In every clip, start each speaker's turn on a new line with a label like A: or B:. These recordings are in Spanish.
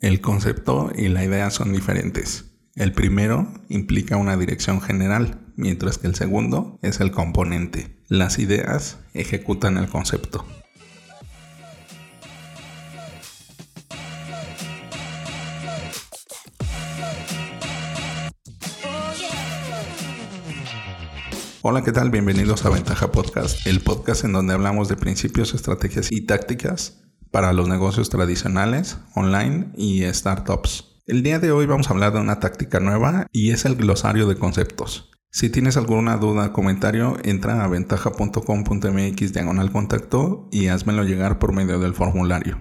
A: El concepto y la idea son diferentes. El primero implica una dirección general, mientras que el segundo es el componente. Las ideas ejecutan el concepto. Hola, ¿qué tal? Bienvenidos a Ventaja Podcast, el podcast en donde hablamos de principios, estrategias y tácticas para los negocios tradicionales, online y startups. El día de hoy vamos a hablar de una táctica nueva y es el glosario de conceptos. Si tienes alguna duda o comentario, entra a ventaja.com.mx diagonal contacto y házmelo llegar por medio del formulario.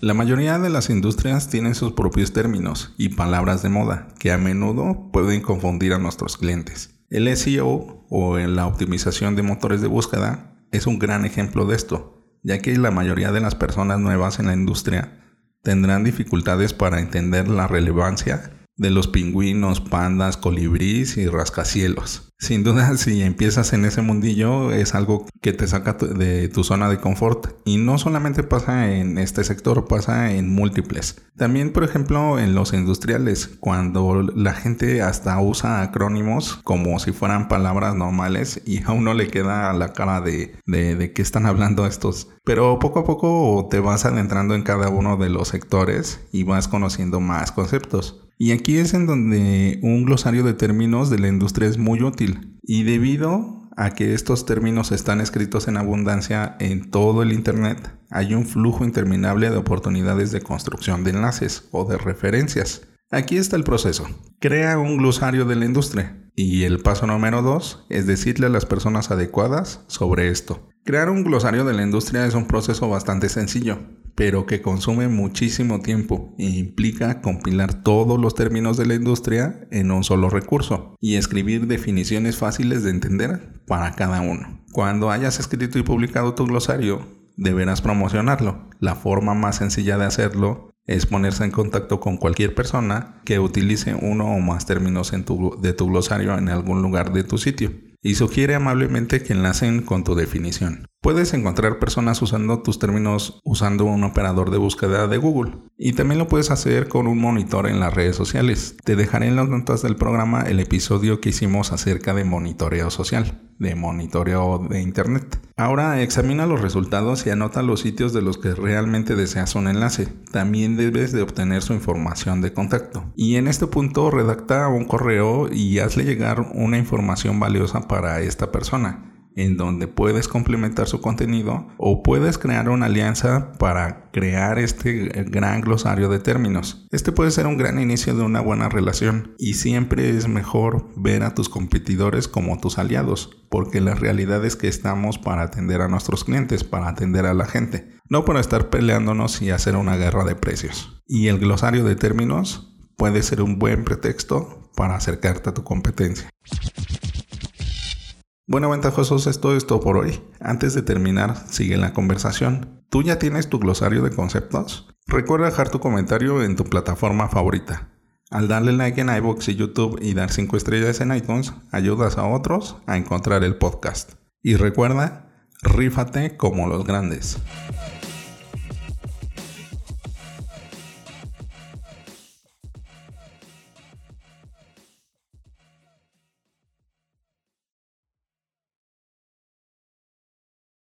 A: La mayoría de las industrias tienen sus propios términos y palabras de moda que a menudo pueden confundir a nuestros clientes. El SEO o la optimización de motores de búsqueda es un gran ejemplo de esto, ya que la mayoría de las personas nuevas en la industria tendrán dificultades para entender la relevancia de los pingüinos, pandas, colibríes y rascacielos. Sin duda, si empiezas en ese mundillo, es algo que te saca de tu zona de confort. Y no solamente pasa en este sector, pasa en múltiples. También, por ejemplo, en los industriales, cuando la gente hasta usa acrónimos como si fueran palabras normales y a uno le queda la cara de, de, de qué están hablando estos. Pero poco a poco te vas adentrando en cada uno de los sectores y vas conociendo más conceptos. Y aquí es en donde un glosario de términos de la industria es muy útil. Y debido a que estos términos están escritos en abundancia en todo el Internet, hay un flujo interminable de oportunidades de construcción de enlaces o de referencias. Aquí está el proceso. Crea un glosario de la industria. Y el paso número dos es decirle a las personas adecuadas sobre esto. Crear un glosario de la industria es un proceso bastante sencillo pero que consume muchísimo tiempo e implica compilar todos los términos de la industria en un solo recurso y escribir definiciones fáciles de entender para cada uno. Cuando hayas escrito y publicado tu glosario, deberás promocionarlo. La forma más sencilla de hacerlo es ponerse en contacto con cualquier persona que utilice uno o más términos de tu glosario en algún lugar de tu sitio y sugiere amablemente que enlacen con tu definición. Puedes encontrar personas usando tus términos usando un operador de búsqueda de Google y también lo puedes hacer con un monitor en las redes sociales. Te dejaré en las notas del programa el episodio que hicimos acerca de monitoreo social, de monitoreo de Internet. Ahora examina los resultados y anota los sitios de los que realmente deseas un enlace. También debes de obtener su información de contacto. Y en este punto redacta un correo y hazle llegar una información valiosa para esta persona en donde puedes complementar su contenido o puedes crear una alianza para crear este gran glosario de términos. Este puede ser un gran inicio de una buena relación y siempre es mejor ver a tus competidores como tus aliados, porque la realidad es que estamos para atender a nuestros clientes, para atender a la gente, no para estar peleándonos y hacer una guerra de precios. Y el glosario de términos puede ser un buen pretexto para acercarte a tu competencia. Bueno, ventajosos, esto es todo por hoy. Antes de terminar, sigue la conversación. ¿Tú ya tienes tu glosario de conceptos? Recuerda dejar tu comentario en tu plataforma favorita. Al darle like en iVoox y YouTube y dar 5 estrellas en iTunes, ayudas a otros a encontrar el podcast. Y recuerda, rífate como los grandes.